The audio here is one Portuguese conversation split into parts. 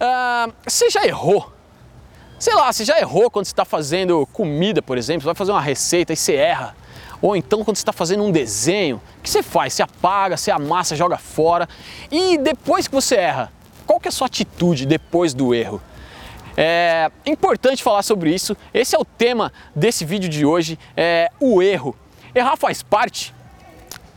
uh, você já errou? Sei lá, você já errou quando você está fazendo comida, por exemplo, você vai fazer uma receita e você erra. Ou então quando você está fazendo um desenho, o que você faz? Você apaga, você amassa, joga fora. E depois que você erra, qual que é a sua atitude depois do erro? É importante falar sobre isso. Esse é o tema desse vídeo de hoje, é o erro. Errar faz parte?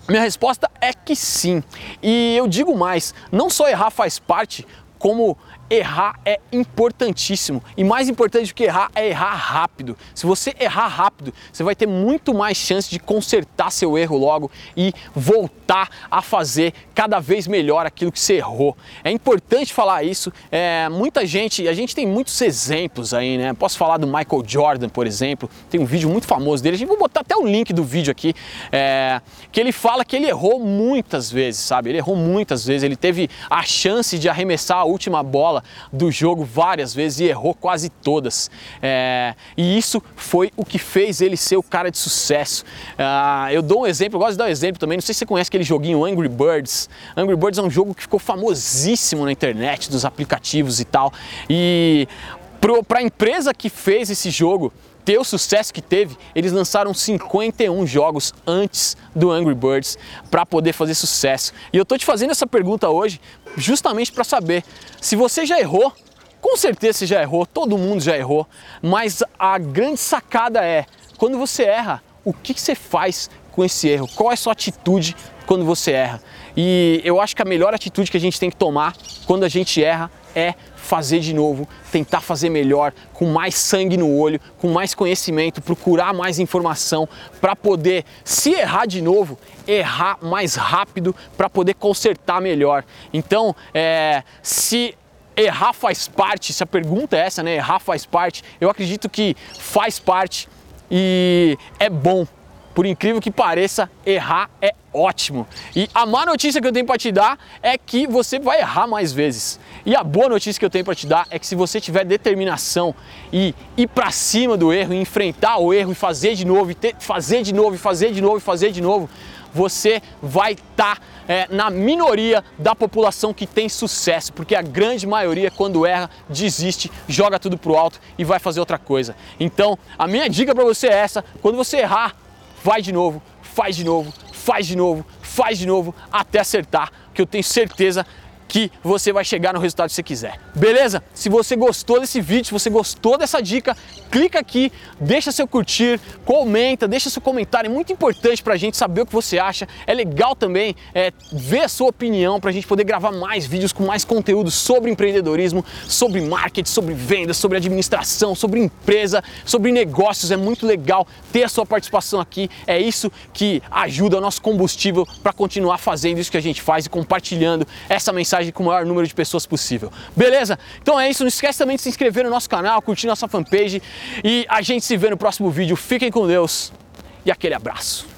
Minha resposta é que sim. E eu digo mais, não só errar faz parte, como errar é importantíssimo. E mais importante do que errar é errar rápido. Se você errar rápido, você vai ter muito mais chance de consertar seu erro logo e voltar a fazer cada vez melhor aquilo que você errou. É importante falar isso. É, muita gente, a gente tem muitos exemplos aí, né? Posso falar do Michael Jordan, por exemplo. Tem um vídeo muito famoso dele. A gente vou botar até o link do vídeo aqui, é, que ele fala que ele errou muitas vezes, sabe? Ele errou muitas vezes. Ele teve a chance de arremessar a última bola do jogo várias vezes e errou quase todas. É, e isso foi o que fez ele ser o cara de sucesso. É, eu dou um exemplo, eu gosto de dar um exemplo também. Não sei se você conhece aquele joguinho Angry Birds. Angry Birds é um jogo que ficou famosíssimo na internet, dos aplicativos e tal. E para a empresa que fez esse jogo, ter o sucesso que teve, eles lançaram 51 jogos antes do Angry Birds para poder fazer sucesso. E eu tô te fazendo essa pergunta hoje justamente para saber se você já errou. Com certeza você já errou, todo mundo já errou, mas a grande sacada é quando você erra, o que você faz com esse erro? Qual é a sua atitude quando você erra? E eu acho que a melhor atitude que a gente tem que tomar quando a gente erra é fazer de novo, tentar fazer melhor, com mais sangue no olho, com mais conhecimento, procurar mais informação para poder, se errar de novo, errar mais rápido para poder consertar melhor. Então, é, se errar faz parte, se a pergunta é essa, né? Errar faz parte, eu acredito que faz parte e é bom por incrível que pareça, errar é ótimo. E a má notícia que eu tenho para te dar é que você vai errar mais vezes. E a boa notícia que eu tenho para te dar é que se você tiver determinação e ir para cima do erro, enfrentar o erro e fazer de novo, e ter, fazer de novo, e fazer de novo, e fazer de novo, você vai estar tá, é, na minoria da população que tem sucesso, porque a grande maioria, quando erra, desiste, joga tudo pro alto e vai fazer outra coisa. Então, a minha dica para você é essa: quando você errar, vai de novo, faz de novo, faz de novo, faz de novo, até acertar, que eu tenho certeza que você vai chegar no resultado que você quiser. Beleza? Se você gostou desse vídeo, se você gostou dessa dica, clica aqui, deixa seu curtir, comenta, deixa seu comentário. É muito importante para a gente saber o que você acha. É legal também é, ver a sua opinião para a gente poder gravar mais vídeos com mais conteúdo sobre empreendedorismo, sobre marketing, sobre vendas, sobre administração, sobre empresa, sobre negócios. É muito legal ter a sua participação aqui. É isso que ajuda o nosso combustível para continuar fazendo isso que a gente faz e compartilhando essa mensagem mensagem com o maior número de pessoas possível. Beleza? Então é isso, não esquece também de se inscrever no nosso canal, curtir nossa fanpage e a gente se vê no próximo vídeo. Fiquem com Deus e aquele abraço.